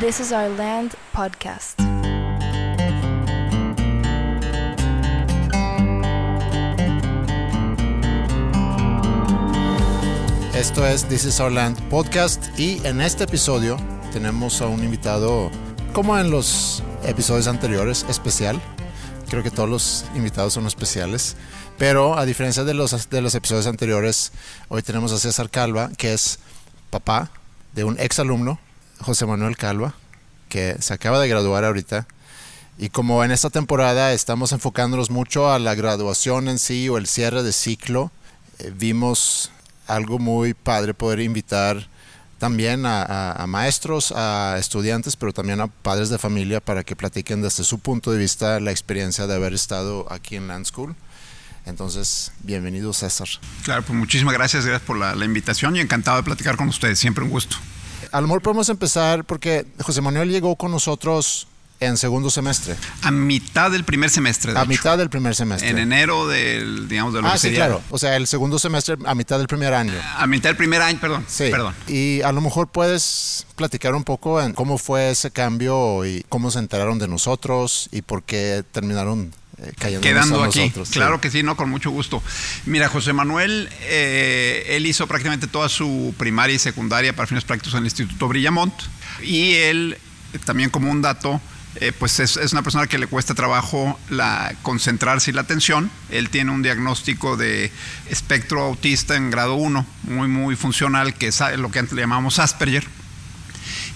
This is Our Land podcast. Esto es This is Our Land podcast y en este episodio tenemos a un invitado, como en los episodios anteriores, especial. Creo que todos los invitados son especiales, pero a diferencia de los, de los episodios anteriores, hoy tenemos a César Calva, que es papá de un ex alumno, José Manuel Calva, que se acaba de graduar ahorita. Y como en esta temporada estamos enfocándonos mucho a la graduación en sí o el cierre de ciclo, eh, vimos algo muy padre poder invitar también a, maestros, a estudiantes, pero también a padres de familia para que platiquen desde su punto de vista la experiencia de haber estado aquí en Land School. Entonces, bienvenido César. Claro, pues muchísimas gracias, gracias por la, la invitación y encantado de platicar con ustedes, siempre un gusto. A lo mejor podemos empezar porque José Manuel llegó con nosotros en segundo semestre. A mitad del primer semestre. a mitad del primer semestre. En enero del, digamos, de lo ah, sí, claro. O sea, el segundo semestre a mitad del primer año. A mitad del primer año, perdón. Sí. Perdón. Y a lo mejor puedes platicar un poco en cómo fue ese cambio y cómo se enteraron de nosotros y por qué terminaron quedando aquí. Nosotros. Claro que sí, no, con mucho gusto. Mira, José Manuel, eh, él hizo prácticamente toda su primaria y secundaria para fines prácticos en el Instituto Brillamont y él, también como un dato, eh, pues es, una persona que le cuesta trabajo la, concentrarse y la atención. Él tiene un diagnóstico de espectro autista en grado 1, muy, muy funcional, que es lo que antes le llamamos Asperger.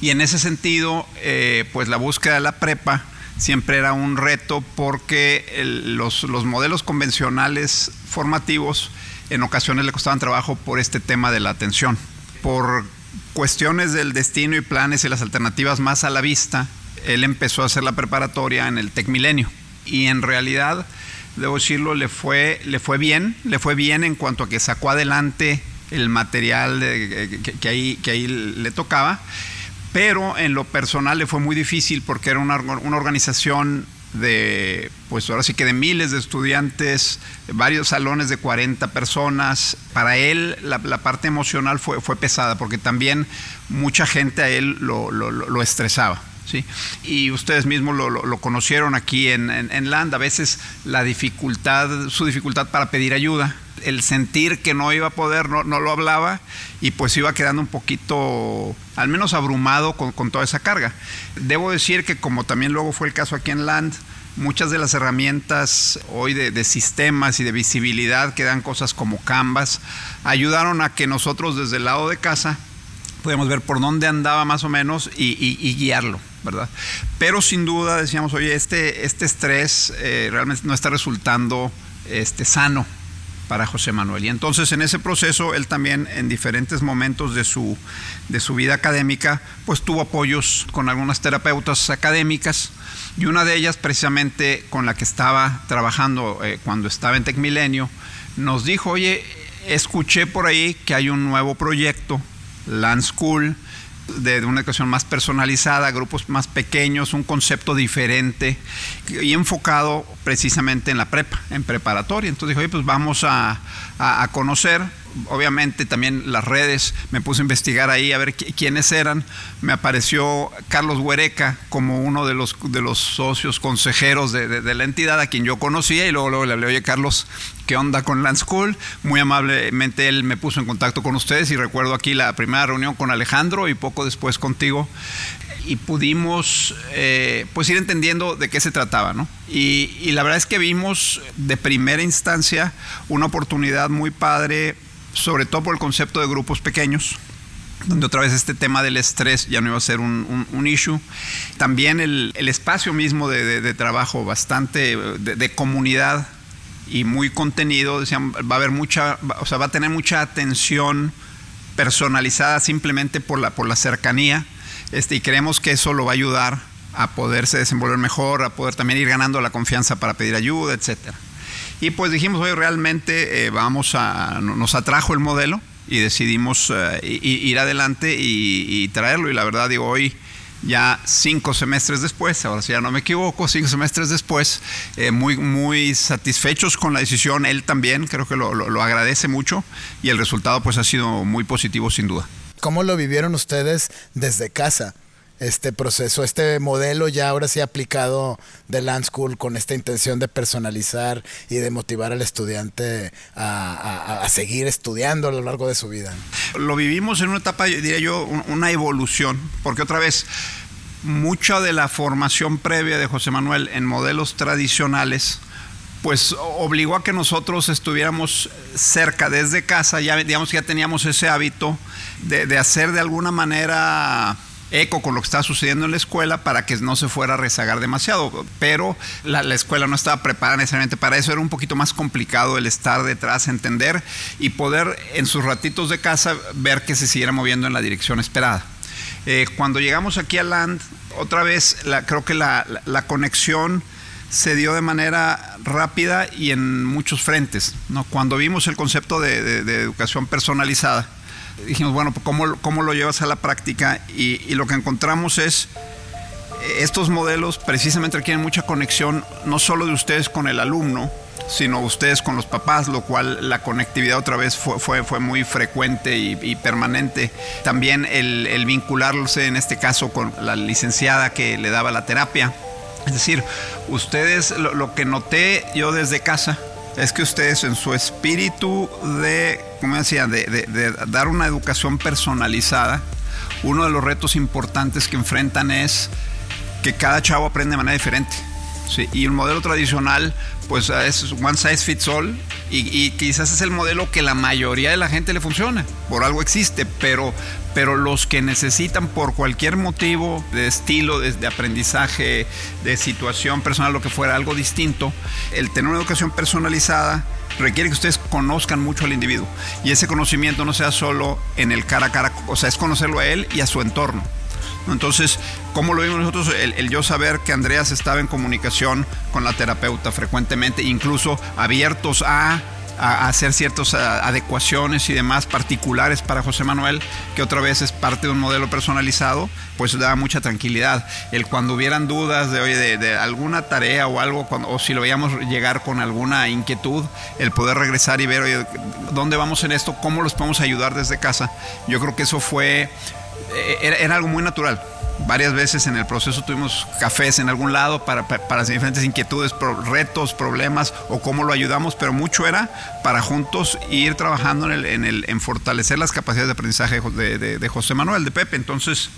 Y en ese sentido, eh, pues la búsqueda de la prepa siempre era un reto porque los, los modelos convencionales formativos en ocasiones le costaban trabajo por este tema de la atención. Por cuestiones del destino y planes y las alternativas más a la vista, él empezó a hacer la preparatoria en el Tec Milenio y en realidad, debo decirlo, le fue, le fue bien, le fue bien en cuanto a que sacó adelante el material que, ahí, que ahí le tocaba, pero en lo personal le fue muy difícil porque era una, organización de, pues ahora sí que de miles de estudiantes, varios salones de 40 personas. Para él la, parte emocional fue, pesada porque también mucha gente a él lo estresaba. ¿sí? Y ustedes mismos lo, conocieron aquí en, en, Land, a veces la dificultad, su dificultad para pedir ayuda, el sentir que no iba a poder, no, lo hablaba y pues iba quedando un poquito, al menos abrumado con, toda esa carga. Debo decir que como también luego fue el caso aquí en Land, muchas de las herramientas hoy de, sistemas y de visibilidad que dan cosas como Canvas ayudaron a que nosotros desde el lado de casa podíamos ver por dónde andaba más o menos y guiarlo. ¿verdad? Pero sin duda decíamos, oye, este, este estrés eh, realmente no está resultando este, sano para José Manuel. Y entonces en ese proceso él también en diferentes momentos de su, de su vida académica, pues tuvo apoyos con algunas terapeutas académicas y una de ellas precisamente con la que estaba trabajando eh, cuando estaba en Tecmilenio, nos dijo, oye, escuché por ahí que hay un nuevo proyecto, Land School, de, una educación más personalizada, grupos más pequeños, un concepto diferente y enfocado precisamente en la prepa, en preparatoria. Entonces dije, oye, pues vamos a, a conocer obviamente también las redes, me puse a investigar ahí a ver quiénes eran. Me apareció Carlos Huereca como uno de los, de los socios consejeros de, la entidad a quien yo conocía y luego, luego le hablé, oye Carlos, ¿qué onda con Land School? Muy amablemente él me puso en contacto con ustedes y recuerdo aquí la primera reunión con Alejandro y poco después contigo y pudimos eh, pues ir entendiendo de qué se trataba, ¿no? Y, y, la verdad es que vimos de primera instancia una oportunidad muy padre sobre todo por el concepto de grupos pequeños, donde otra vez este tema del estrés ya no iba a ser un, issue. También el, espacio mismo de, trabajo bastante de, comunidad y muy contenido, decían, va a haber mucha, o sea, va a tener mucha atención personalizada simplemente por la, por la cercanía, este, y creemos que eso lo va a ayudar a poderse desenvolver mejor, a poder también ir ganando la confianza para pedir ayuda, etcétera. Y pues dijimos, hoy realmente eh, vamos a, nos atrajo el modelo y decidimos eh, ir adelante y, traerlo. Y la verdad, digo, hoy ya cinco semestres después, ahora si ya no me equivoco, cinco semestres después, eh, muy, muy satisfechos con la decisión, él también creo que lo, lo, agradece mucho y el resultado pues ha sido muy positivo sin duda. ¿Cómo lo vivieron ustedes desde casa? Este proceso, este modelo ya ahora sí aplicado de Land School con esta intención de personalizar y de motivar al estudiante a, seguir estudiando a lo largo de su vida. Lo vivimos en una etapa, diría yo, una evolución, porque otra vez, mucha de la formación previa de José Manuel en modelos tradicionales, pues obligó a que nosotros estuviéramos cerca desde casa, ya digamos ya teníamos ese hábito de, hacer de alguna manera eco con lo que estaba sucediendo en la escuela para que no se fuera a rezagar demasiado. Pero la, escuela no estaba preparada necesariamente para eso. Era un poquito más complicado el estar detrás, entender y poder en sus ratitos de casa ver que se siguiera moviendo en la dirección esperada. Eh, cuando llegamos aquí a Land, otra vez creo que la conexión se dio de manera rápida y en muchos frentes. ¿no? Cuando vimos el concepto de, educación personalizada, dijimos, bueno, pues, ¿cómo, ¿cómo, lo llevas a la práctica? Y, lo que encontramos es, eh, estos modelos precisamente requieren mucha conexión, no solo de ustedes con el alumno, sino ustedes con los papás, lo cual la conectividad otra vez fue, fue, fue muy frecuente y, permanente. También el, el vincularse en este caso con la licenciada que le daba la terapia es decir, ustedes, lo, que noté yo desde casa, es que ustedes en su espíritu de, como decía, de, dar una educación personalizada, uno de los retos importantes que enfrentan es que cada chavo aprende de manera diferente. y el modelo tradicional, pues es one size fits all, y, quizás es el modelo que la mayoría de la gente le funciona, por algo existe, pero, pero los que necesitan por cualquier motivo de estilo, de, aprendizaje, de situación personal, lo que fuera, algo distinto, el tener una educación personalizada requiere que ustedes conozcan mucho al individuo y ese conocimiento no sea solo en el cara a cara, o sea, es conocerlo a él y a su entorno. Entonces, ¿cómo lo vimos nosotros? El, yo saber que Andreas estaba en comunicación con la terapeuta frecuentemente, incluso abiertos a, hacer ciertas adecuaciones y demás particulares para José Manuel, que otra vez es parte de un modelo personalizado, pues daba mucha tranquilidad. El cuando hubieran dudas de, oye, de, alguna tarea o algo, o si lo veíamos llegar con alguna inquietud, el poder regresar y ver, ¿dónde vamos en esto? ¿Cómo los podemos ayudar desde casa? Yo creo que eso fue eh, era, algo muy natural. Varias veces en el proceso tuvimos cafés en algún lado para, para, diferentes inquietudes, retos, problemas o cómo lo ayudamos, pero mucho era para juntos ir trabajando en, el, en, fortalecer las capacidades de aprendizaje de, José Manuel, de Pepe. Entonces,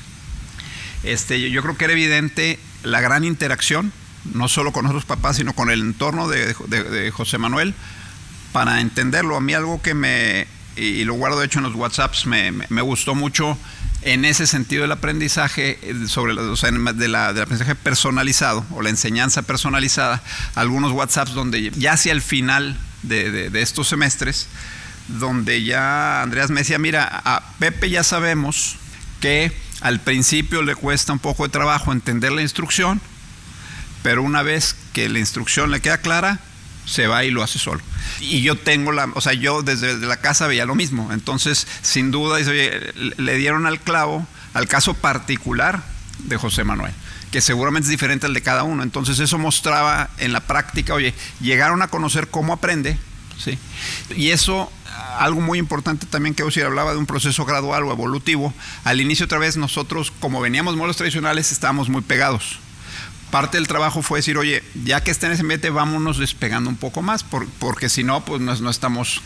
este, yo creo que era evidente la gran interacción, no solo con nosotros papás, sino con el entorno de, José Manuel, para entenderlo. A mí algo que me, y lo guardo de hecho en los WhatsApps, me gustó mucho en ese sentido el aprendizaje eh, sobre o sea, de la, del aprendizaje personalizado o la enseñanza personalizada, algunos WhatsApps donde ya hacia el final de, estos semestres, donde ya Andreas me decía, mira, a Pepe ya sabemos que al principio le cuesta un poco de trabajo entender la instrucción, pero una vez que la instrucción le queda clara, se va y lo hace solo. Y yo tengo la, o sea, yo desde la casa veía lo mismo. Entonces, sin duda, le dieron al clavo al caso particular de José Manuel, que seguramente es diferente al de cada uno. Entonces, eso mostraba en la práctica, oye, llegaron a conocer cómo aprende, ¿sí? Y eso algo muy importante también que decir, hablaba de un proceso gradual o evolutivo. Al inicio otra vez nosotros, como veníamos modelos tradicionales, estábamos muy pegados parte del trabajo fue decir, oye, ya que está en ese ambiente, vámonos despegando un poco más, porque si no, pues no, estamos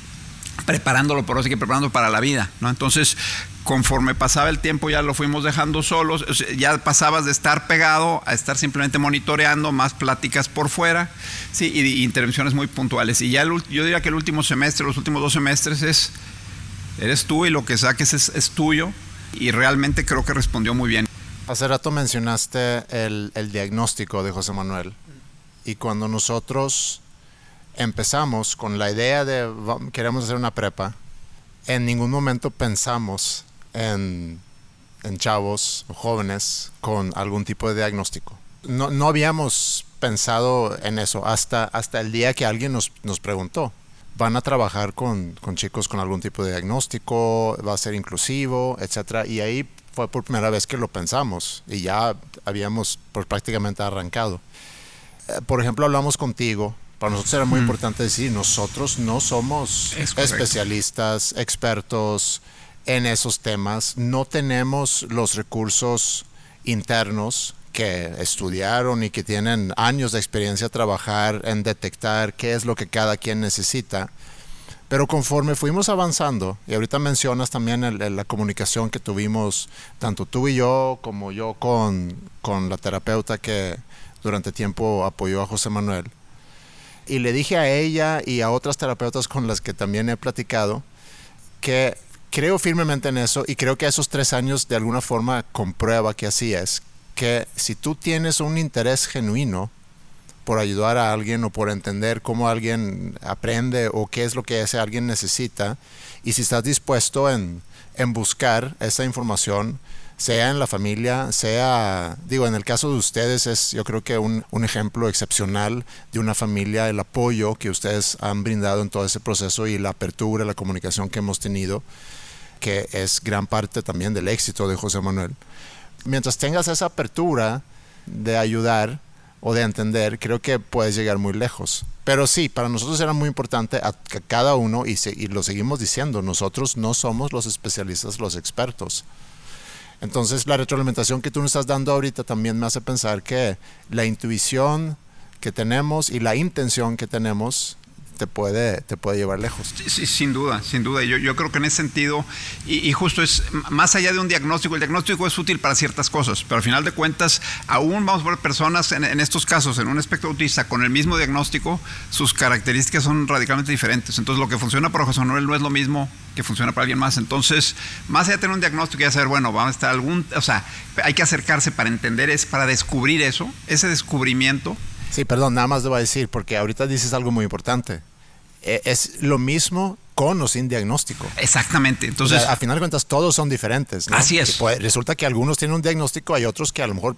preparándolo, por así que preparando para la vida, ¿no? Entonces, conforme pasaba el tiempo ya lo fuimos dejando solos, ya pasabas de estar pegado a estar simplemente monitoreando, más pláticas por fuera, sí, y, intervenciones muy puntuales. Y ya yo diría que el último semestre, los últimos dos semestres es, eres tú y lo que saques es tuyo, y realmente creo que respondió muy bien. Hace rato mencionaste el, diagnóstico de José Manuel. Y cuando nosotros empezamos con la idea de queremos hacer una prepa, en ningún momento pensamos en, chavos o jóvenes con algún tipo de diagnóstico. No, habíamos pensado en eso hasta, hasta el día que alguien nos, nos preguntó. ¿Van a trabajar con, con, chicos con algún tipo de diagnóstico? ¿Va a ser inclusivo? Etcétera. Y ahí fue por primera vez que lo pensamos y ya habíamos pues, prácticamente arrancado. Eh, por ejemplo, hablamos contigo. Para nosotros era muy importante decir, nosotros no somos especialistas, expertos en esos temas, no tenemos los recursos internos que estudiaron y que tienen años de experiencia a trabajar en detectar qué es lo que cada quien necesita. Pero conforme fuimos avanzando, y ahorita mencionas también la comunicación que tuvimos, tanto tú y yo, como yo con, con la terapeuta que durante tiempo apoyó a José Manuel. Y le dije a ella y a otras terapeutas con las que también he platicado que creo firmemente en eso y creo que esos tres años de alguna forma comprueba que así es, que si tú tienes un interés genuino por ayudar a alguien o por entender cómo alguien aprende o qué es lo que ese alguien necesita, y si estás dispuesto en, en buscar esa información, sea en la familia, sea, digo, en el caso de ustedes es yo creo que un, un, ejemplo excepcional de una familia, el apoyo que ustedes han brindado en todo ese proceso y la apertura, la comunicación que hemos tenido, que es gran parte también del éxito de José Manuel. Mientras tengas esa apertura de ayudar o de entender, creo que puedes llegar muy lejos. Pero sí, para nosotros era muy importante a cada uno, y, y lo seguimos diciendo, nosotros no somos los especialistas, los expertos. Entonces la retroalimentación que tú nos estás dando ahorita también me hace pensar que la intuición que tenemos y la intención que tenemos te puede, te puede llevar lejos. Sí, sin duda, sin duda. Yo, yo creo que en ese sentido, y, justo es más allá de un diagnóstico, el diagnóstico es útil para ciertas cosas, pero al final de cuentas, aún vamos a ver personas en, en estos casos, en un espectro autista, con el mismo diagnóstico, sus características son radicalmente diferentes. Entonces, lo que funciona para José Manuel no es lo mismo que funciona para alguien más. Entonces, más allá de tener un diagnóstico y saber, bueno, vamos a estar algún, o sea, hay que acercarse para entender, es para descubrir eso, ese descubrimiento. Sí, perdón, nada más debo decir, porque ahorita dices algo muy importante. Eh, es lo mismo con o sin diagnóstico. Exactamente. Entonces, a final de cuentas, todos son diferentes. Así es. resulta que algunos tienen un diagnóstico, hay otros que a lo mejor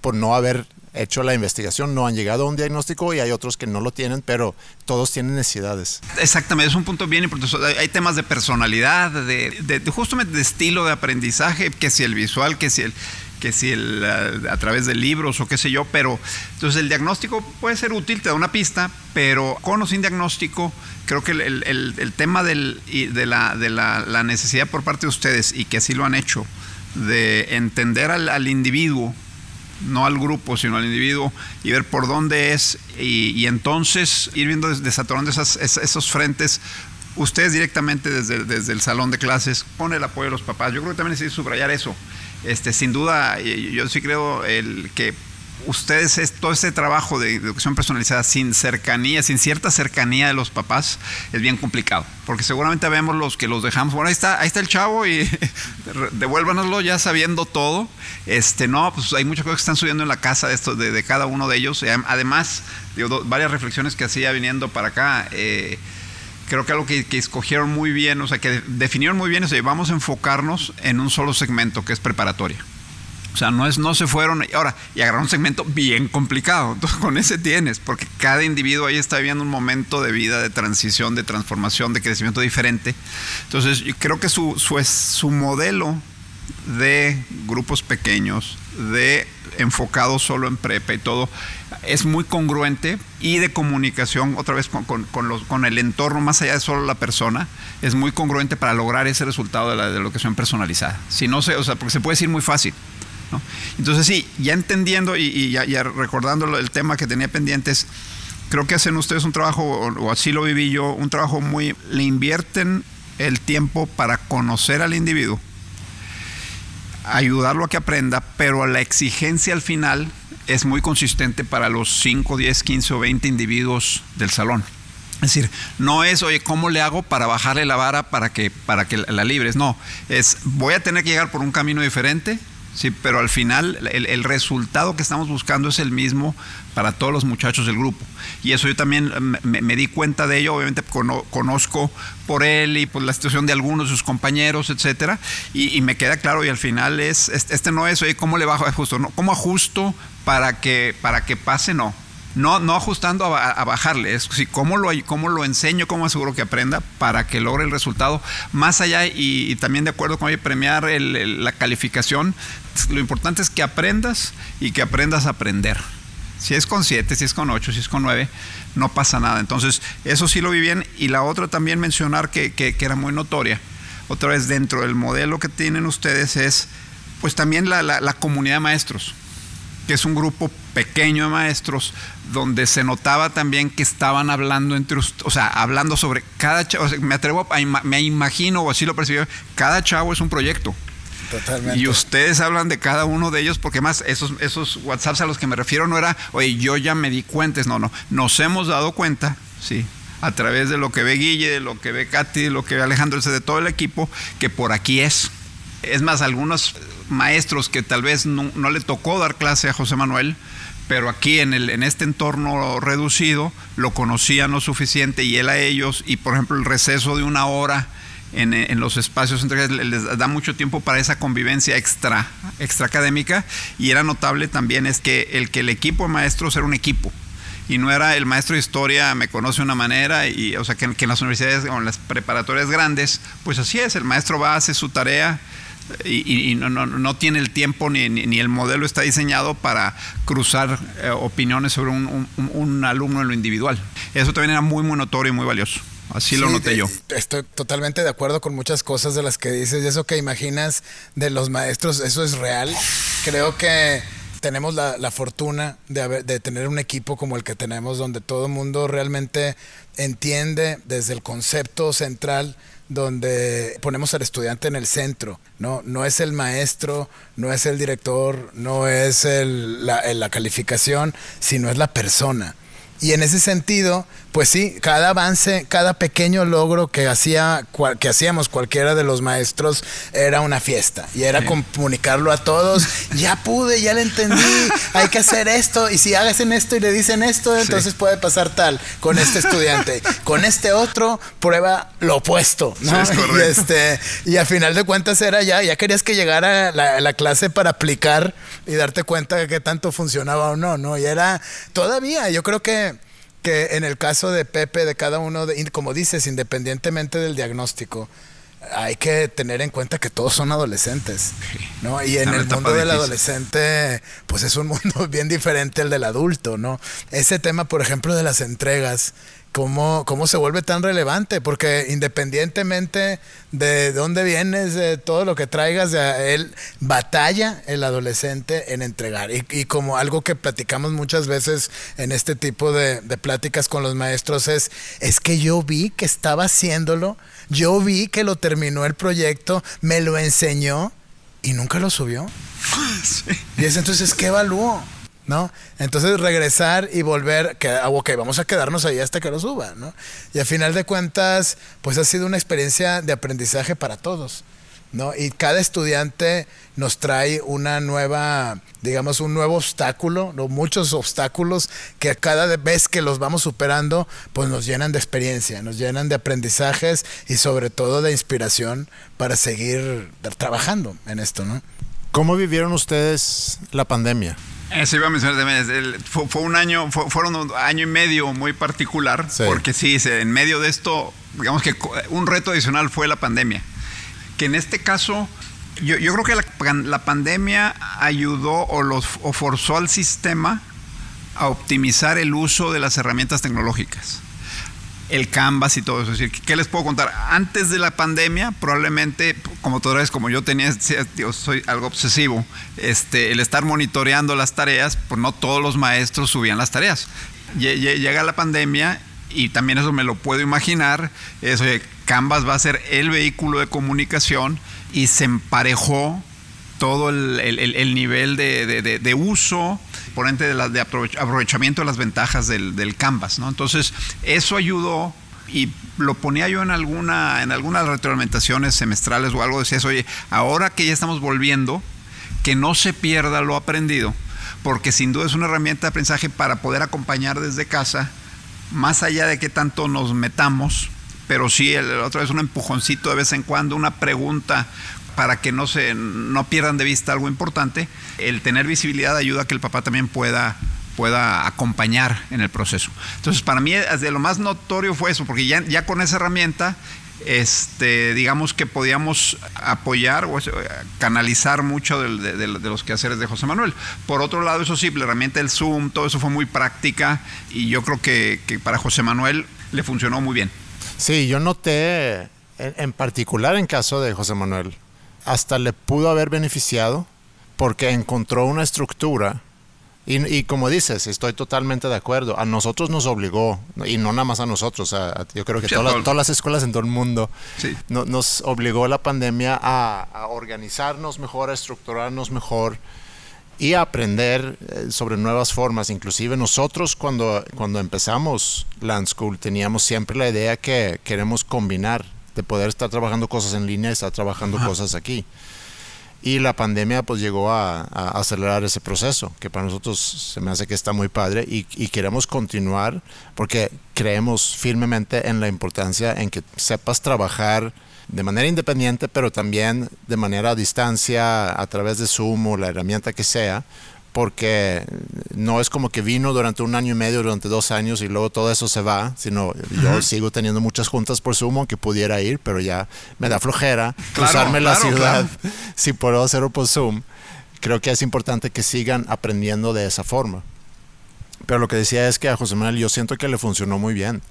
por no haber hecho la investigación no han llegado a un diagnóstico y hay otros que no lo tienen, pero todos tienen necesidades. Exactamente, es un punto bien importante. Hay temas de personalidad, de, de justamente de estilo de aprendizaje, que si el visual, que si el que si el, a, través de libros o qué sé yo, pero entonces el diagnóstico puede ser útil, te da una pista, pero con o sin diagnóstico, creo que el, el, el tema del, de, la, de la, la, necesidad por parte de ustedes, y que así lo han hecho, de entender al, individuo, no al grupo, sino al individuo, y ver por dónde es, y, y entonces ir viendo desatorando esas, esos frentes ustedes directamente desde, desde, el salón de clases, pone el apoyo de los papás. Yo creo que también necesito subrayar eso. Este, sin duda, yo sí creo el que ustedes es, todo este trabajo de educación personalizada sin cercanía, sin cierta cercanía de los papás, es bien complicado. Porque seguramente vemos los que los dejamos, bueno, ahí está, ahí está el chavo y devuélvanoslo ya sabiendo todo. Este, no, pues hay muchas cosas que están subiendo en la casa de, esto, de, cada uno de ellos. Además, varias reflexiones que hacía viniendo para acá. Eh, creo que algo que, escogieron muy bien, o sea, que definieron muy bien es que vamos a enfocarnos en un solo segmento que es preparatoria. O sea, no, es, no se fueron ahora y agarraron un segmento bien complicado. Entonces, con ese tienes, porque cada individuo ahí está viviendo un momento de vida, de transición, de transformación, de crecimiento diferente. Entonces, yo creo que su, su, su modelo de grupos pequeños, de enfocado solo en prepa y todo, es muy congruente y de comunicación, otra vez con, con, los, con, el entorno, más allá de solo la persona, es muy congruente para lograr ese resultado de la, de educación personalizada. Si no se, o sea, porque se puede decir muy fácil. ¿no? Entonces sí, ya entendiendo y, ya, ya, recordando el tema que tenía pendientes, creo que hacen ustedes un trabajo, o así lo viví yo, un trabajo muy, le invierten el tiempo para conocer al individuo ayudarlo a que aprenda, pero la exigencia al final es muy consistente para los 5, 10, 15 o 20 individuos del salón. Es decir, no es, oye, ¿cómo le hago para bajarle la vara para que, para que la libres? No, es, voy a tener que llegar por un camino diferente, Sí, pero al final el, resultado que estamos buscando es el mismo para todos los muchachos del grupo. Y eso yo también me, di cuenta de ello, obviamente conozco por él y por la situación de algunos de sus compañeros, etcétera, y, me queda claro, y al final es, este, no es, oye, ¿cómo le bajo ajusto? No, ¿Cómo ajusto para que, para que pase? No no, no ajustando a, bajarle, es si cómo lo, cómo lo enseño, cómo aseguro que aprenda para que logre el resultado. Más allá, y, también de acuerdo con premiar la calificación, lo importante es que aprendas y que aprendas a aprender. Si es con 7, si es con 8, si es con 9, no pasa nada. Entonces, eso sí lo vi bien. Y la otra también mencionar que, que era muy notoria, otra vez dentro del modelo que tienen ustedes es Pues también la, la comunidad de maestros que es un grupo pequeño de maestros, donde se notaba también que estaban hablando entre o sea, hablando sobre cada chavo, me atrevo a, me imagino, o así lo percibí, cada chavo es un proyecto. Totalmente. Y ustedes hablan de cada uno de ellos, porque más esos, esos WhatsApps a los que me refiero no era, oye, yo ya me di cuenta, no, no, nos hemos dado cuenta, sí, a través de lo que ve Guille, de lo que ve Katy, de lo que ve Alejandro, de todo el equipo, que por aquí es. Es más, algunos maestros que tal vez no, le tocó dar clase a José Manuel, pero aquí en, el, en este entorno reducido lo conocían lo suficiente y él a ellos, y por ejemplo el receso de una hora en, los espacios entre les da mucho tiempo para esa convivencia extra, extra académica, y era notable también es que el que el equipo de maestros era un equipo y no era el maestro de historia me conoce de una manera y o sea que, que en las universidades o en las preparatorias grandes pues así es el maestro va hace su tarea y, no, no, no, tiene el tiempo ni, ni, el modelo está diseñado para cruzar eh, opiniones sobre un, un, alumno en lo individual. Eso también era muy, muy notorio y muy valioso. Así lo noté yo. Estoy totalmente de acuerdo con muchas cosas de las que dices. Y eso que imaginas de los maestros, eso es real. Creo que tenemos la, la fortuna de, de, tener un equipo como el que tenemos, donde todo el mundo realmente entiende desde el concepto central donde ponemos al estudiante en el centro, ¿no? No es el maestro, no es el director, no es el, la, la calificación, sino es la persona. Y en ese sentido, pues sí, cada avance, cada pequeño logro que, hacía, que hacíamos cualquiera de los maestros era una fiesta. Y era comunicarlo a todos. Ya pude, ya le entendí, hay que hacer esto. Y si hacen esto y le dicen esto, entonces puede pasar tal con este estudiante. con este otro, prueba lo opuesto. ¿no? y, este, y a final de cuentas era ya, ya querías que llegara la, la clase para aplicar y darte cuenta de que tanto funcionaba o no, ¿no? Y era todavía, yo creo que que en el caso de Pepe, de cada uno, de, como dices, independientemente del diagnóstico, hay que tener en cuenta que todos son adolescentes, ¿no? Y en el mundo del adolescente, pues es un mundo bien diferente al del adulto, ¿no? Ese tema, por ejemplo, de las entregas, cómo, cómo se vuelve tan relevante, porque independientemente de dónde vienes, de todo lo que traigas, de él batalla el adolescente en entregar. Y, y, como algo que platicamos muchas veces en este tipo de, de pláticas con los maestros es, es que yo vi que estaba haciéndolo, yo vi que lo terminó el proyecto, me lo enseñó y nunca lo subió. Y es entonces, ¿qué evalúo? ¿No? Entonces regresar y volver, que, ah, vamos a quedarnos ahí hasta que lo suba, ¿no? Y a final de cuentas, pues ha sido una experiencia de aprendizaje para todos, ¿no? Y cada estudiante nos trae una nueva, digamos, un nuevo obstáculo, muchos obstáculos que cada vez que los vamos superando, pues nos llenan de experiencia, nos llenan de aprendizajes y sobre todo de inspiración para seguir trabajando en esto, ¿no? ¿Cómo vivieron ustedes la pandemia? Eso iba a mencionar Fue, fue, un año, fueron un año y medio muy particular, porque sí, en medio de esto, digamos que un reto adicional fue la pandemia. Que en este caso, yo, yo creo que la, la, pandemia ayudó o, los, o forzó al sistema a optimizar el uso de las herramientas tecnológicas el Canvas y todo eso. Es decir, ¿qué les puedo contar? Antes de la pandemia, probablemente, como tú eres, como yo tenía, yo soy algo obsesivo, este, el estar monitoreando las tareas, pues no todos los maestros subían las tareas. Llega la pandemia y también eso me lo puedo imaginar, eso, Canvas va a ser el vehículo de comunicación y se emparejó todo el, nivel de, uso, de, de aprovechamiento de las ventajas del, Canvas. ¿no? Entonces, eso ayudó y lo ponía yo en alguna en algunas retroalimentaciones semestrales o algo, decías, oye, ahora que ya estamos volviendo, que no se pierda lo aprendido, porque sin duda es una herramienta de aprendizaje para poder acompañar desde casa, más allá de que tanto nos metamos, pero sí, otra vez un empujoncito de vez en cuando, una pregunta, para que no se no pierdan de vista algo importante, el tener visibilidad ayuda a que el papá también pueda pueda acompañar en el proceso. Entonces, para mí, de lo más notorio fue eso, porque ya, ya con esa herramienta, este, digamos que podíamos apoyar o canalizar mucho de, de, los quehaceres de José Manuel. Por otro lado, eso sí, la herramienta del Zoom, todo eso fue muy práctica y yo creo que, que para José Manuel le funcionó muy bien. Sí, yo noté en, en particular en caso de José Manuel, hasta le pudo haber beneficiado porque encontró una estructura y, como dices, estoy totalmente de acuerdo. A nosotros nos obligó, y no nada más a nosotros, yo creo que todas, las escuelas en todo el mundo, nos obligó la pandemia a, organizarnos mejor, a estructurarnos mejor y a aprender eh, sobre nuevas formas. Inclusive nosotros cuando, cuando empezamos Land School teníamos siempre la idea que queremos combinar, de poder estar trabajando cosas en línea y estar trabajando cosas aquí. Y la pandemia pues llegó a, acelerar ese proceso, que para nosotros se me hace que está muy padre y, queremos continuar porque creemos firmemente en la importancia en que sepas trabajar de manera independiente, pero también de manera a distancia, a través de Zoom o la herramienta que sea, porque no es como que vino durante un año y medio, durante dos años y luego todo eso se va, sino yo sigo teniendo muchas juntas por Zoom que pudiera ir, pero ya me da flojera cruzarme la ciudad si puedo hacerlo por Zoom. Creo que es importante que sigan aprendiendo de esa forma. Pero lo que decía es que a José Manuel yo siento que le funcionó muy bien.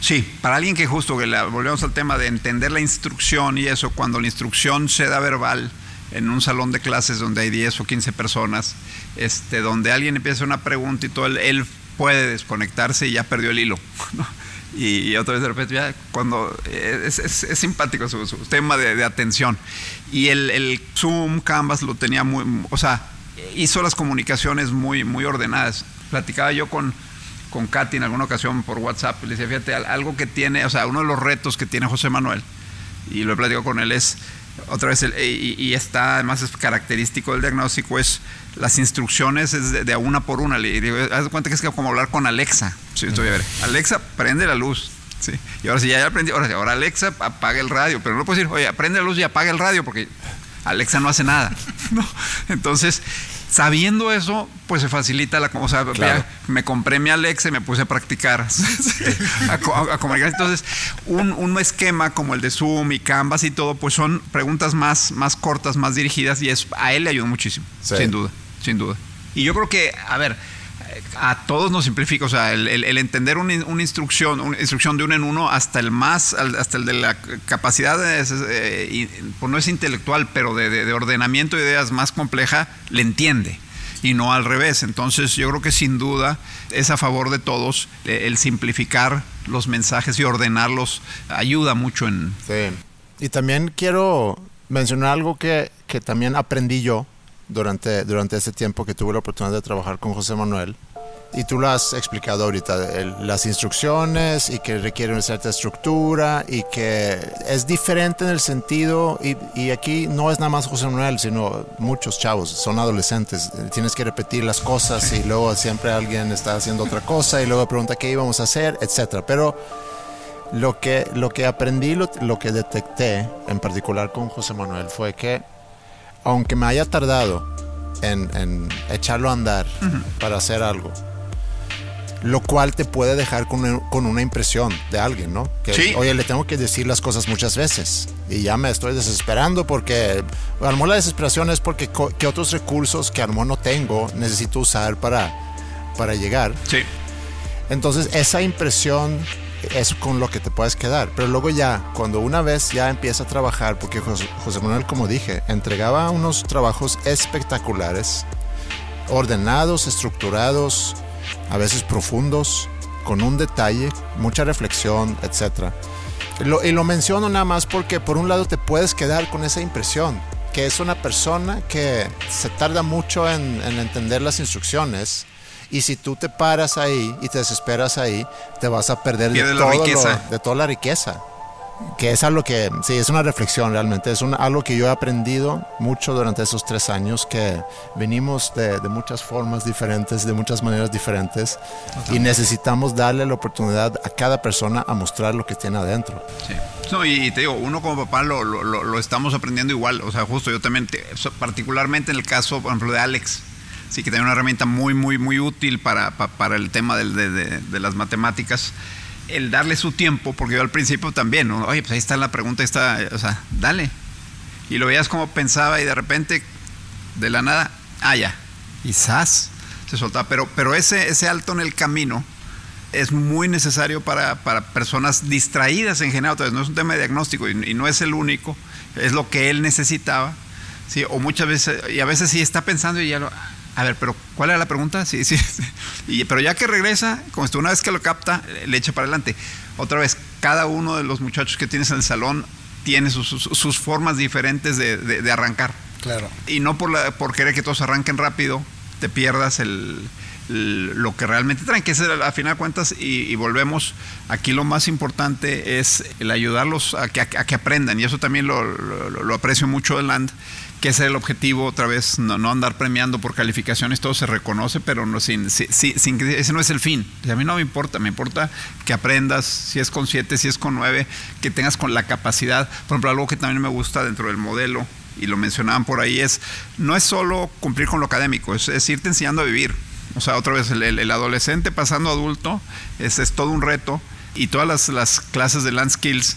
Sí, para alguien que justo, que la, volvemos al tema de entender la instrucción y eso, cuando la instrucción se da verbal, en un salón de clases donde hay 10 o 15 personas, este, donde alguien empieza una pregunta y todo, él, puede desconectarse y ya perdió el hilo. Y, otra vez de repente, ya cuando es, es, simpático su, tema de, atención. Y el, el, Zoom, Canvas lo tenía muy, o sea, hizo las comunicaciones muy, muy ordenadas. Platicaba yo con, con Katy en alguna ocasión por WhatsApp y le decía, fíjate, algo que tiene, o sea, uno de los retos que tiene José Manuel, y lo he platicado con él, es otra vez, y, está además es característico del diagnóstico, es las instrucciones es de, una por una. Le digo, haz de cuenta que es como hablar con Alexa. Sí, estoy a ver. Alexa, prende la luz. Sí. Y ahora sí, ya, ya aprendí. Ahora, ahora Alexa, apaga el radio. Pero no puedo decir, oye, prende la luz y apaga el radio, porque Alexa no hace nada. ¿no? Entonces, sabiendo eso, pues se facilita la cosa. me compré mi Alexa y me puse a practicar, a, comunicar. Entonces, un, esquema como el de Zoom y Canvas y todo, pues son preguntas más, más cortas, más dirigidas y es, a él le ayudó muchísimo, sin duda, sin duda. Y yo creo que, a ver, a todos nos simplifica, o sea, el, entender una, instrucción, una instrucción de uno en uno hasta el más, hasta el de la capacidad, de, eh, pues no es intelectual, pero de, ordenamiento de ideas más compleja, le entiende y no al revés. Entonces yo creo que sin duda es a favor de todos eh, el simplificar los mensajes y ordenarlos ayuda mucho en... Sí. Y también quiero mencionar algo que, que también aprendí yo durante, durante ese tiempo que tuve la oportunidad de trabajar con José Manuel. Y tú lo has explicado ahorita, las instrucciones y que requieren una cierta estructura y que es diferente en el sentido, y, y, aquí no es nada más José Manuel, sino muchos chavos, son adolescentes, tienes que repetir las cosas y luego siempre alguien está haciendo otra cosa y luego pregunta qué íbamos a hacer, etc. Pero lo que, lo que aprendí, lo, lo que detecté en particular con José Manuel fue que aunque me haya tardado en, echarlo a andar para hacer algo, lo cual te puede dejar con una, impresión de alguien, ¿no? Que, oye, le tengo que decir las cosas muchas veces y ya me estoy desesperando porque, armó la desesperación es porque ¿qué otros recursos que armó no tengo necesito usar para, para llegar. Sí. Entonces, esa impresión es con lo que te puedes quedar. Pero luego ya, cuando una vez ya empieza a trabajar, porque José, Manuel, como dije, entregaba unos trabajos espectaculares, ordenados, estructurados, a veces profundos, con un detalle, mucha reflexión, etc. y lo menciono nada más porque por un lado te puedes quedar con esa impresión, que es una persona que se tarda mucho en entender las instrucciones y si tú te paras ahí y te desesperas ahí, te vas a perder de, de toda la riqueza. Que es algo que, sí, es una reflexión realmente. Es algo que yo he aprendido mucho durante esos tres años, que venimos de, muchas formas diferentes, de muchas maneras diferentes, y necesitamos darle la oportunidad a cada persona a mostrar lo que tiene adentro. Sí. No, y, te digo, uno como papá lo, lo, lo, estamos aprendiendo igual. O sea, justo yo también, particularmente en el caso, por ejemplo, de Alex Sí, que tiene una herramienta muy, muy, muy útil para, para, el tema de, de, las matemáticas. El darle su tiempo, porque yo al principio también, oye, pues ahí está la pregunta, está, o sea, dale. Y lo veías como pensaba y de repente, de la nada, ah, ya, quizás se soltaba. Pero, pero ese, ese alto en el camino es muy necesario para, para personas distraídas en general. Entonces, no es un tema de diagnóstico y, y no es el único, es lo que él necesitaba Sí, o muchas veces, y a veces sí está pensando y ya lo. A ver, pero ¿cuál era la pregunta? Sí, sí. Y, pero ya que regresa, como esto, una vez que lo capta, le echa para adelante. Otra vez, cada uno de los muchachos que tienes en el salón tiene sus, sus, sus formas diferentes de, de, de, arrancar. Claro. Y no por, la, por querer que todos arranquen rápido, te pierdas el, lo que realmente traen, que es a final de cuentas, y, y, volvemos, aquí lo más importante es el ayudarlos a que, a, a que aprendan, y eso también lo, lo, lo, aprecio mucho de Land, que es el objetivo, otra vez, no, andar premiando por calificaciones, todo se reconoce, pero no sin, sin, ese no es el fin. a mí no me importa, me importa que aprendas, si es con 7, si es con 9, que tengas con la capacidad. Por ejemplo, algo que también me gusta dentro del modelo, y lo mencionaban por ahí, es no es solo cumplir con lo académico, es, irte enseñando a vivir. O sea, otra vez, el, adolescente pasando adulto es, es, todo un reto y todas las, las clases de Land Skills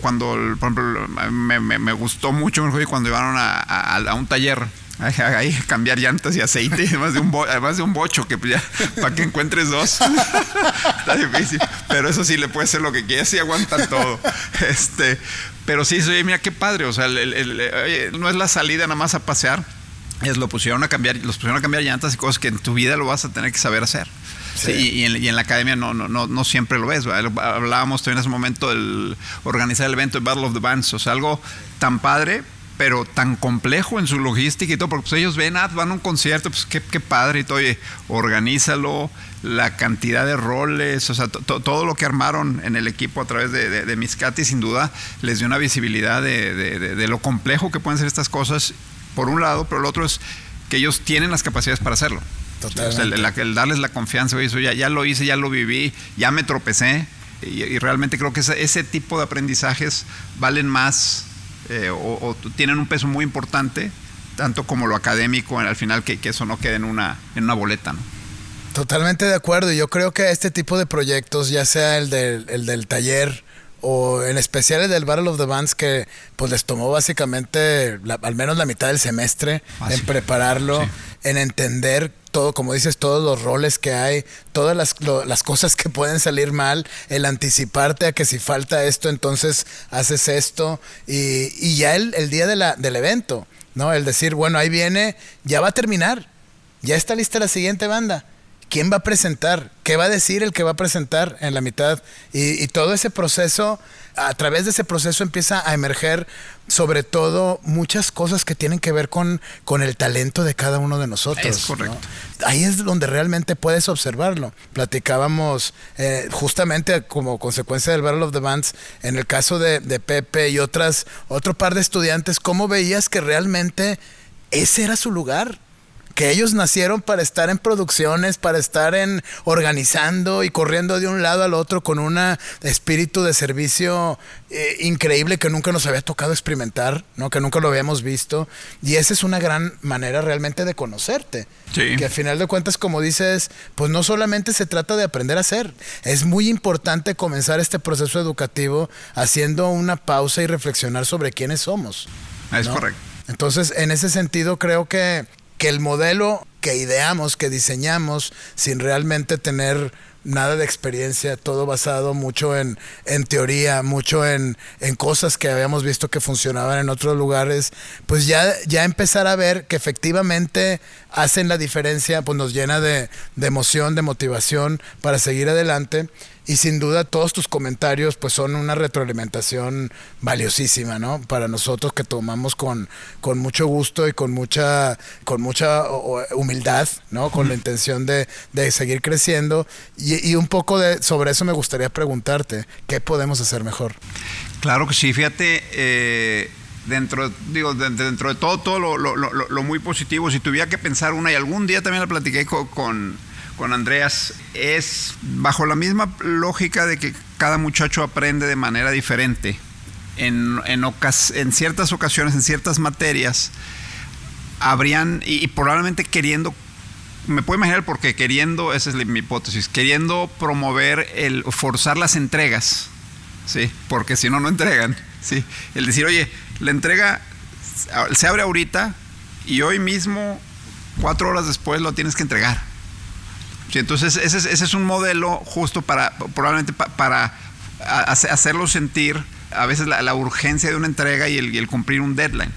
cuando, por ejemplo, me, me, me gustó mucho cuando llevaron a, a, un taller ahí cambiar llantas y aceite, además de un, bo, además de un bocho, que ya, para que encuentres dos, está difícil. Pero eso sí, le puede ser lo que quieras y aguantan todo. Este, pero sí, oye, mira qué padre, o sea, el, no es la salida nada más a pasear, es lo pusieron a cambiar, los pusieron a cambiar llantas y cosas que en tu vida lo vas a tener que saber hacer. Y, en, la academia no, siempre lo ves. Hablábamos también en ese momento del organizar el evento de Battle of the Bands, o sea, algo tan padre, pero tan complejo en su logística y todo, porque pues ellos ven, ah, van a un concierto, pues qué, padre y todo, oye, organízalo, la cantidad de roles, o sea, todo lo que armaron en el equipo a través de, de, de Miscati, sin duda, les dio una visibilidad de, lo complejo que pueden ser estas cosas, por un lado, pero el otro es que ellos tienen las capacidades para hacerlo. Totalmente. El, el, darles la confianza, oye, eso ya, ya lo hice, ya lo viví, ya me tropecé, y, y realmente creo que ese, ese tipo de aprendizajes valen más eh, o, o, tienen un peso muy importante, tanto como lo académico, al final que, que eso no quede en una, en una boleta. ¿no? Totalmente de acuerdo. Yo creo que este tipo de proyectos, ya sea el del, el del taller o en especial el del Battle of the Bands, que pues les tomó básicamente la, al menos la mitad del semestre ah, en sí. prepararlo, sí. en entender todo, como dices, todos los roles que hay, todas las, lo, las, cosas que pueden salir mal, el anticiparte a que si falta esto, entonces haces esto, y, y ya el, el día de la, del evento, ¿no? El decir, bueno, ahí viene, ya va a terminar, ya está lista la siguiente banda. ¿Quién va a presentar? ¿Qué va a decir el que va a presentar en la mitad? Y, y, todo ese proceso, a través de ese proceso empieza a emerger sobre todo muchas cosas que tienen que ver con, con el talento de cada uno de nosotros. Es correcto. ¿no? Ahí es donde realmente puedes observarlo. Platicábamos eh, justamente como consecuencia del Battle of the Bands, en el caso de, de Pepe y otras, otro par de estudiantes, cómo veías que realmente ese era su lugar que ellos nacieron para estar en producciones, para estar en organizando y corriendo de un lado al otro con un espíritu de servicio eh, increíble que nunca nos había tocado experimentar, ¿no? que nunca lo habíamos visto. Y esa es una gran manera realmente de conocerte. Sí. Que al final de cuentas, como dices, pues no solamente se trata de aprender a hacer, es muy importante comenzar este proceso educativo haciendo una pausa y reflexionar sobre quiénes somos. Es ¿no? correcto. Entonces, en ese sentido, creo que que el modelo que ideamos, que diseñamos, sin realmente tener nada de experiencia, todo basado mucho en, en teoría, mucho en, en, cosas que habíamos visto que funcionaban en otros lugares, pues ya, ya empezar a ver que efectivamente hacen la diferencia, pues nos llena de, de emoción, de motivación para seguir adelante y sin duda todos tus comentarios pues son una retroalimentación valiosísima, ¿no? Para nosotros que tomamos con, con mucho gusto y con mucha, con mucha humildad, ¿no? Con la intención de, de seguir creciendo y, y, un poco de, sobre eso me gustaría preguntarte, ¿qué podemos hacer mejor? Claro que sí, fíjate, eh, dentro, digo, dentro de todo, todo lo, lo, lo, lo, muy positivo, si tuviera que pensar una, y algún día también la platiqué con, con con Andreas es bajo la misma lógica de que cada muchacho aprende de manera diferente. En, en, en ciertas ocasiones, en ciertas materias, habrían, y, y, probablemente queriendo, me puedo imaginar porque queriendo, esa es mi hipótesis, queriendo promover el forzar las entregas, ¿sí? Porque si no, no entregan, ¿sí? El decir, oye, la entrega se abre ahorita y hoy mismo, cuatro horas después, lo tienes que entregar. Sí, entonces ese es, ese es, un modelo justo para, probablemente pa, para hacerlo sentir a veces la, la, urgencia de una entrega y el, y el, cumplir un deadline.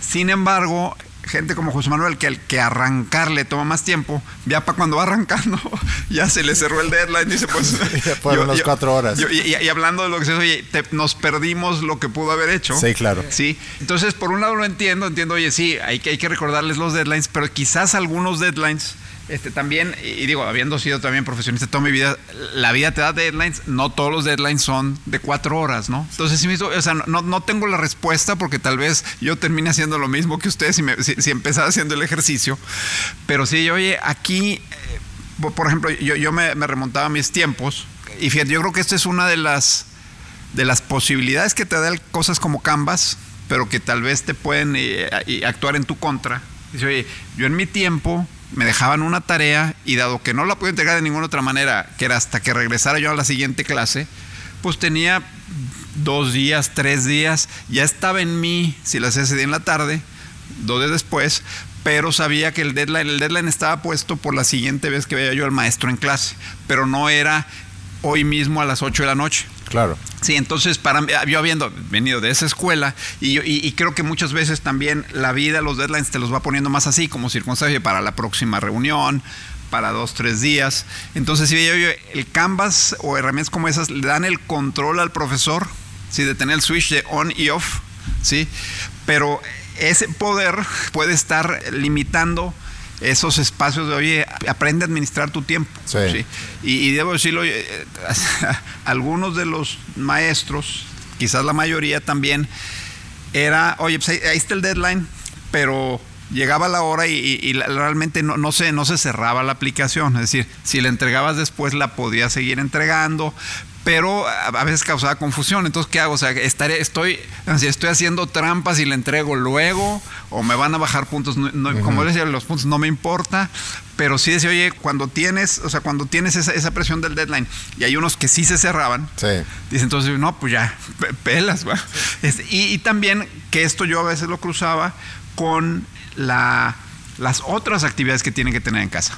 Sin embargo, gente como José Manuel, que al que arrancar le toma más tiempo, ya para cuando va arrancando, ya se le cerró el deadline, dice, pues... Ya fueron las cuatro horas. yo- y, y hablando de lo que se oye, te- nos perdimos lo que pudo haber hecho. Sí, claro. Sí, entonces por un lado lo entiendo, entiendo, oye, sí, hay que, hay que recordarles los deadlines, pero quizás algunos deadlines, este, también, y digo, habiendo sido también profesionista toda mi vida, la vida te da deadlines, no todos los deadlines son de cuatro horas, ¿no? Entonces, sí hizo- o sea, no, no tengo la respuesta porque tal vez yo termine haciendo lo mismo que ustedes si, si, si empezara haciendo el ejercicio, pero sí, oye, aquí, eh, por- ejemplo, yo, yo me, me remontaba a mis tiempos, y fíjate, yo creo que esta es una de las de las posibilidades que te dan cosas como Canvas, pero que tal vez te pueden eh, actuar en tu contra. Dice, oye, yo en mi tiempo me dejaban una tarea y dado que no la pude entregar de ninguna otra manera, que era hasta que regresara yo a la siguiente clase, pues tenía dos días, tres días, ya estaba en mí, si la hacía en la tarde, dos días después, pero sabía que el deadline, el deadline estaba puesto por la siguiente vez que veía yo al maestro en clase, pero no era hoy mismo a las 8 de la noche. Claro. Sí, entonces para mí, yo habiendo venido de esa escuela y, y- creo que muchas veces también la vida, los deadlines te los va poniendo más así como circunstancia para la próxima reunión, para dos, tres días. Entonces, si el Canvas o herramientas como esas le dan el control al profesor, ¿sí? de tener el switch de on y off, ¿sí? pero ese poder puede estar limitando esos espacios de, oye, aprende a administrar tu tiempo. Sí. Y, y debo decirlo, eh, algunos de los maestros, quizás la mayoría también, era, oye, pues ahí, ahí está el deadline, pero llegaba la hora y, y- y realmente no, no, se, no se cerraba la aplicación. Es decir, si la entregabas después la podías seguir entregando, pero a, veces causaba confusión. Entonces, ¿qué hago? O sea, estaré, estoy, si estoy haciendo trampas y la entrego luego, o me van a bajar puntos. No- no- Como decía, los puntos no me importa. Pero sí decía, oye, cuando tienes, o sea, cuando tienes esa, esa presión del deadline, y hay unos que sí se cerraban, Sí. Dice entonces, no, pues ya, pe- pelas, va. Y, y también que esto yo a veces lo cruzaba con la, las otras actividades que tienen que tener en casa.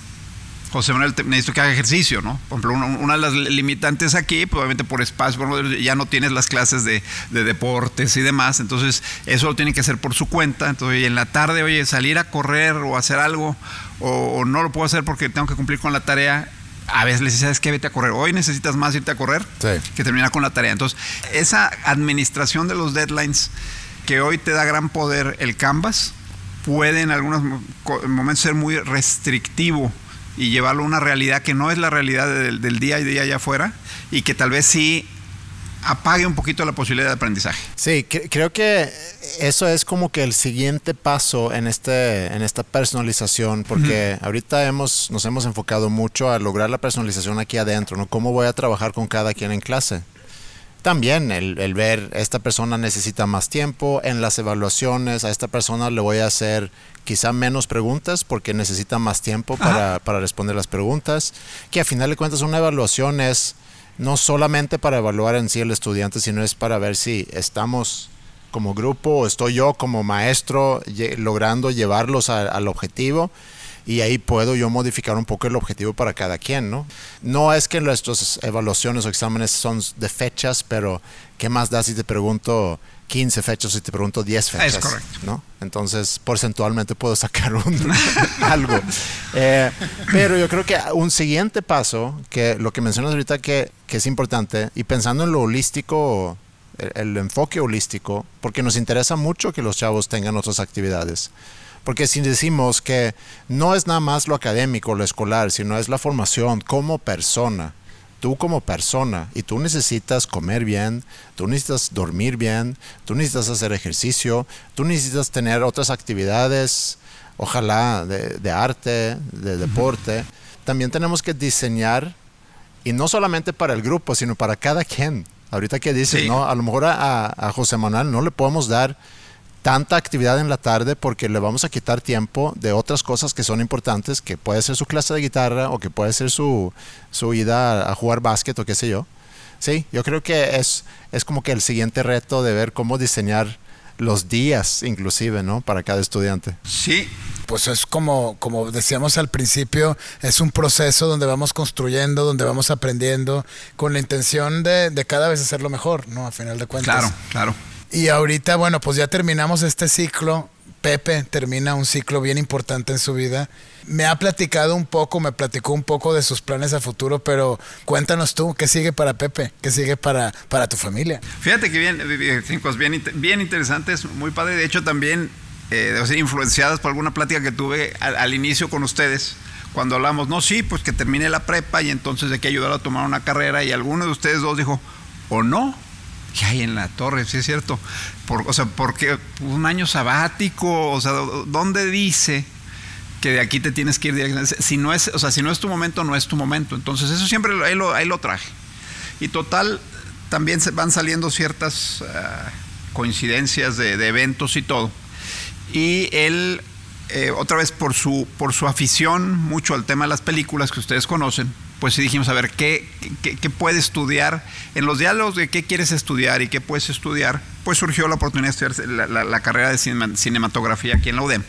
José Manuel, necesito que haga ejercicio, ¿no? Por ejemplo, una, una de las limitantes aquí, probablemente por espacio, ya no tienes las clases de, de deportes y demás, entonces eso lo tiene que hacer por su cuenta. Entonces, en la tarde, oye, salir a correr o hacer algo, o, o no lo puedo hacer porque tengo que cumplir con la tarea. A veces les dice, ¿sabes qué? Vete a correr. Hoy necesitas más irte a correr Sí. que terminar con la tarea. Entonces, esa administración de los deadlines que hoy te da gran poder el Canvas, puede en algunos momentos ser muy restrictivo y llevarlo a una realidad que no es la realidad del, del día y día allá afuera y que tal vez sí apague un poquito la posibilidad de aprendizaje. Sí, cre- creo que eso es como que el siguiente paso en este en esta personalización, porque ahorita hemos nos hemos enfocado mucho a lograr la personalización aquí adentro, ¿no? Cómo voy a trabajar con cada quien en clase. También el, el ver esta persona necesita más tiempo en las evaluaciones, a esta persona le voy a hacer quizá menos preguntas porque necesita más tiempo para, para responder las preguntas, que a final de cuentas una evaluación es no solamente para evaluar en sí el estudiante, sino es para ver si estamos como grupo o estoy yo como maestro logrando llevarlos a- al objetivo y ahí puedo yo modificar un poco el objetivo para cada quien, ¿no? No es que nuestras evaluaciones o exámenes son de fechas, pero ¿qué más da si te pregunto 15 fechas y te pregunto 10 fechas? correcto. ¿no? Entonces, porcentualmente puedo sacar un, algo. Eh, pero yo creo que un siguiente paso, que lo que mencionas ahorita que, que es importante, y pensando en lo holístico, el, el enfoque holístico, porque nos interesa mucho que los chavos tengan otras actividades. Porque si decimos que no es nada más lo académico, lo escolar, sino es la formación como persona, tú como persona, y tú necesitas comer bien, tú necesitas dormir bien, tú necesitas hacer ejercicio, tú necesitas tener otras actividades, ojalá de, de arte, de deporte. También tenemos que diseñar, y no solamente para el grupo, sino para cada quien. Ahorita que dices, Sí. ¿no? A lo mejor a, a- a José Manuel no le podemos dar tanta actividad en la tarde porque le vamos a quitar tiempo de otras cosas que son importantes, que puede ser su clase de guitarra o que puede ser su, su ida a, jugar básquet o qué sé yo. Sí, yo creo que es, es como que el siguiente reto de ver cómo diseñar los días inclusive, ¿no? Para cada estudiante. Sí, Pues es como, como decíamos al principio, es un proceso donde vamos construyendo, donde vamos aprendiendo, con la intención de, de cada vez hacerlo mejor, ¿no? A final de cuentas. claro, claro. Y ahorita, bueno, pues ya terminamos este ciclo, Pepe termina un ciclo bien importante en su vida. Me ha platicado un poco, me platicó un poco de sus planes a futuro, pero cuéntanos tú, ¿qué sigue para Pepe? ¿Qué sigue para, para tu familia? Fíjate que bien, bien, bien interesantes, muy padre. De hecho, también eh, influenciadas por alguna plática que tuve al, inicio con ustedes cuando hablamos, no, sí, pues que termine la prepa y entonces hay que ayudar a tomar una carrera y alguno de ustedes dos dijo, o no, ¿qué hay en la torre? Sí es cierto. O sea, porque un año sabático, o sea, ¿dónde dice que de aquí te tienes que ir? Si no es, o sea, si no es tu momento, no es tu momento. Entonces, eso siempre ahí lo, lo traje. Y total, también se van saliendo ciertas ah, coincidencias de, de, eventos y todo. Y él, eh, otra vez por su, por su afición mucho al tema de las películas que ustedes conocen, pues sí dijimos, a ver, ¿qué, qué, puede estudiar? En los diálogos de qué quieres estudiar y qué puedes estudiar, pues surgió la oportunidad de estudiar la, carrera de cinematografía aquí en la UDEM.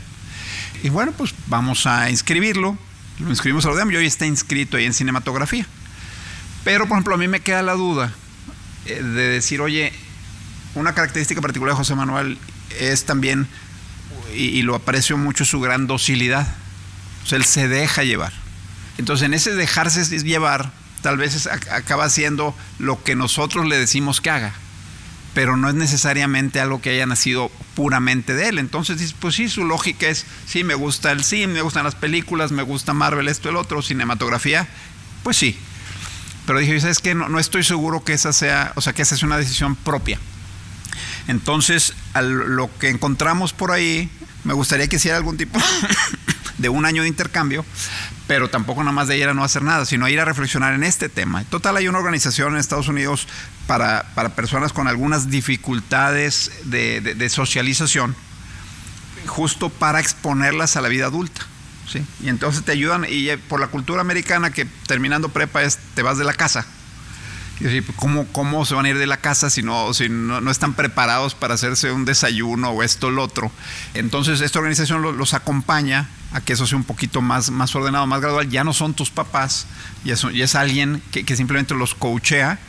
Y bueno, pues vamos a inscribirlo. Lo inscribimos a la UDEM y hoy está inscrito ahí en cinematografía. Pero, por ejemplo, a mí me queda la duda eh, de decir, oye, una característica particular de José Manuel es también, y, y lo aprecio mucho, su gran docilidad. O sea, él se deja llevar. Entonces, en ese dejarse llevar, tal vez acaba siendo lo que nosotros le decimos que haga, pero no es necesariamente algo que haya nacido puramente de él. Entonces, pues sí, su lógica es, sí, me gusta el cine, me gustan las películas, me gusta Marvel, esto, el otro, cinematografía, pues sí. Pero dije, ¿sabes qué? No, no estoy seguro que esa sea, o sea, que esa sea una decisión propia. Entonces, lo que encontramos por ahí, me gustaría que hiciera algún tipo de un año de intercambio, pero tampoco nada más de ir a no hacer nada, sino ir a reflexionar en este tema. Total, hay una organización en Estados Unidos para, personas con algunas dificultades de, socialización, justo para exponerlas a la vida adulta. ¿sí? Y entonces te ayudan, y por la cultura americana que terminando prepa es te vas de la casa ¿cómo, ¿cómo se van a ir de la casa si, no, si no, están preparados para hacerse un desayuno o esto o lo otro? Entonces, esta organización los, acompaña a que eso sea un poquito más, más ordenado, más gradual. Ya no son tus papás, ya, es alguien que, simplemente los coachea,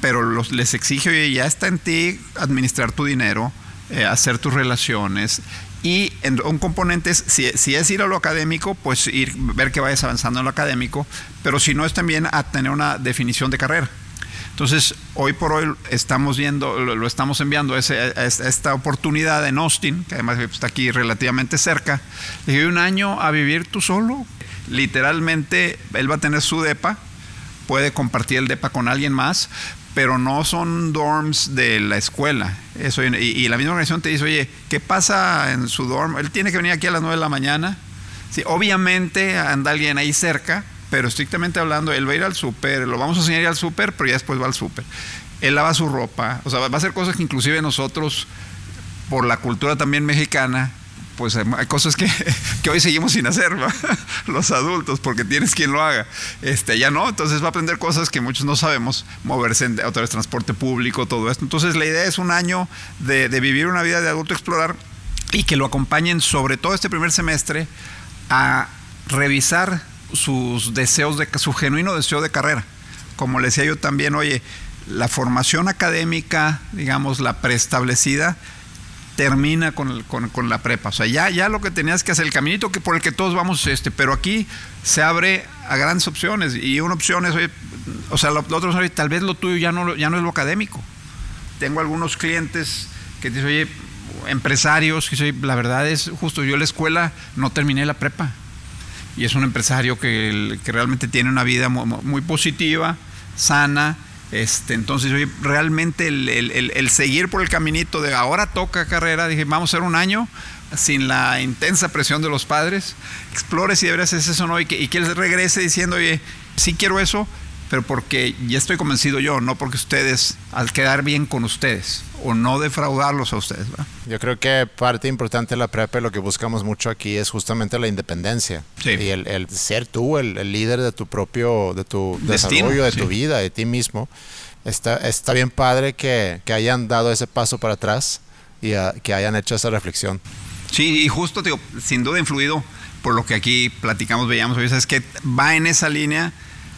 pero les exige, oye, ya está en ti administrar tu dinero, eh, hacer tus relaciones. Y un componente es, si, si, es ir a lo académico, pues ir, ver que vayas avanzando en lo académico, pero si no es también a tener una definición de carrera. Entonces, hoy por hoy estamos viendo, lo, estamos enviando a, esta oportunidad en Austin, que además está aquí relativamente cerca. Le dije, un año a vivir tú solo. Literalmente, él va a tener su DEPA, puede compartir el DEPA con alguien más, pero no son dorms de la escuela. Eso, y, la misma organización te dice, oye, ¿qué pasa en su dorm? Él tiene que venir aquí a las 9 de la mañana. Sí, obviamente anda alguien ahí cerca, pero estrictamente hablando, él va a ir al súper, lo vamos a enseñar al súper, pero ya después va al súper. Él lava su ropa, o sea, va a hacer cosas que inclusive nosotros, por la cultura también mexicana, pues hay cosas que, que hoy seguimos sin hacer, los adultos, porque tienes quien lo haga. Este, ya no, entonces va a aprender cosas que muchos no sabemos, moverse en otra vez transporte público, todo esto. Entonces la idea es un año de, de vivir una vida de adulto explorar y que lo acompañen sobre todo este primer semestre a revisar sus deseos de su genuino deseo de carrera. Como le decía yo también, oye, la formación académica, digamos, la preestablecida, termina con, con, la prepa. O sea, ya, ya lo que tenías que hacer, el caminito que por el que todos vamos, este, pero aquí se abre a grandes opciones. Y una opción es, oye, o sea, lo, otro es, tal vez lo tuyo ya no, ya no es lo académico. Tengo algunos clientes que dicen, oye, empresarios, que soy, la verdad es justo, yo la escuela no terminé la prepa y es un empresario que, realmente tiene una vida muy, positiva, sana. Este, entonces, realmente el, seguir por el caminito de ahora toca carrera, dije, vamos a hacer un año sin la intensa presión de los padres, explore si deberías hacer eso o no, y que, y que él regrese diciendo, oye, sí quiero eso, pero porque ya estoy convencido yo, no porque ustedes, al quedar bien con ustedes, o no defraudarlos a ustedes. Yo creo que parte importante de la prepa, lo que buscamos mucho aquí es justamente la independencia. Y el, ser tú el, líder de tu propio, de tu desarrollo, de tu vida, de ti mismo. Está, está bien padre que, que hayan dado ese paso para atrás y que hayan hecho esa reflexión. Sí, y justo, digo, sin duda influido por lo que aquí platicamos, veíamos, es que va en esa línea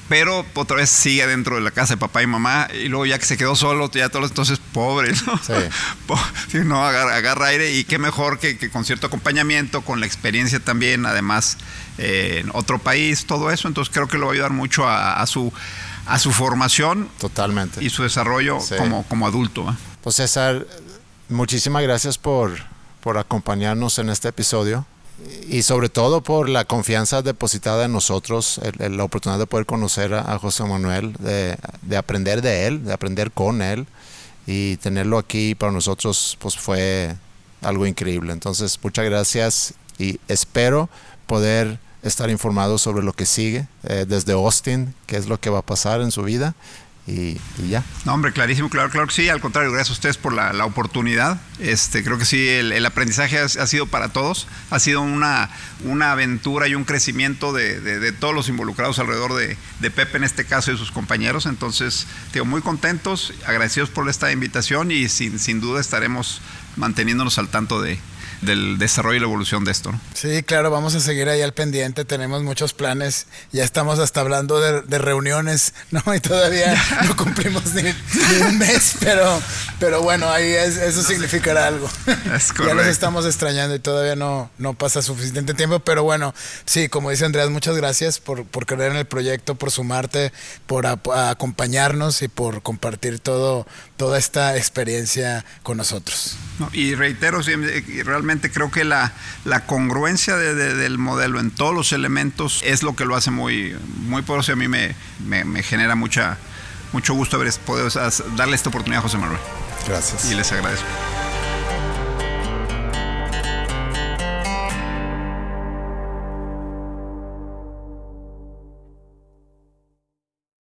pero otra vez sigue dentro de la casa de papá y mamá y luego ya que se quedó solo, ya todos entonces pobre, ¿no? Sí. no, agarra, aire y qué mejor que, con cierto acompañamiento, con la experiencia también, además eh, en otro país, todo eso, entonces creo que lo va a ayudar mucho a, su a su formación totalmente y su desarrollo como, como adulto. Pues César, muchísimas gracias por, por acompañarnos en este episodio y sobre todo por la confianza depositada en nosotros, la oportunidad de poder conocer a, José Manuel, de, de, aprender de él, de aprender con él y tenerlo aquí para nosotros pues fue algo increíble. Entonces, muchas gracias y espero poder estar informado sobre lo que sigue eh, desde Austin, qué es lo que va a pasar en su vida y, ya. No, hombre, clarísimo, claro, claro que sí. Al contrario, gracias a ustedes por la, oportunidad. Este, creo que sí, el, aprendizaje ha, sido para todos. Ha sido una, una aventura y un crecimiento de, todos los involucrados alrededor de, de, Pepe, en este caso, y sus compañeros. Entonces, digo, muy contentos, agradecidos por esta invitación y sin, sin duda estaremos manteniéndonos al tanto de, del desarrollo y la evolución de esto. Sí, claro, vamos a seguir ahí al pendiente, tenemos muchos planes, ya estamos hasta hablando de, reuniones, ¿no? Y todavía no cumplimos ni, un mes, pero, pero bueno, ahí eso significará algo. ya los estamos extrañando y todavía no, no pasa suficiente tiempo, pero bueno, sí, como dice Andreas, muchas gracias por, por creer en el proyecto, por sumarte, por acompañarnos y por compartir todo, toda esta experiencia con nosotros. y reitero, realmente creo que la, la congruencia del modelo en todos los elementos es lo que lo hace muy, muy poderoso y a mí me, me, genera mucha, mucho gusto haber podido darle esta oportunidad a José Manuel. Gracias. Y les agradezco.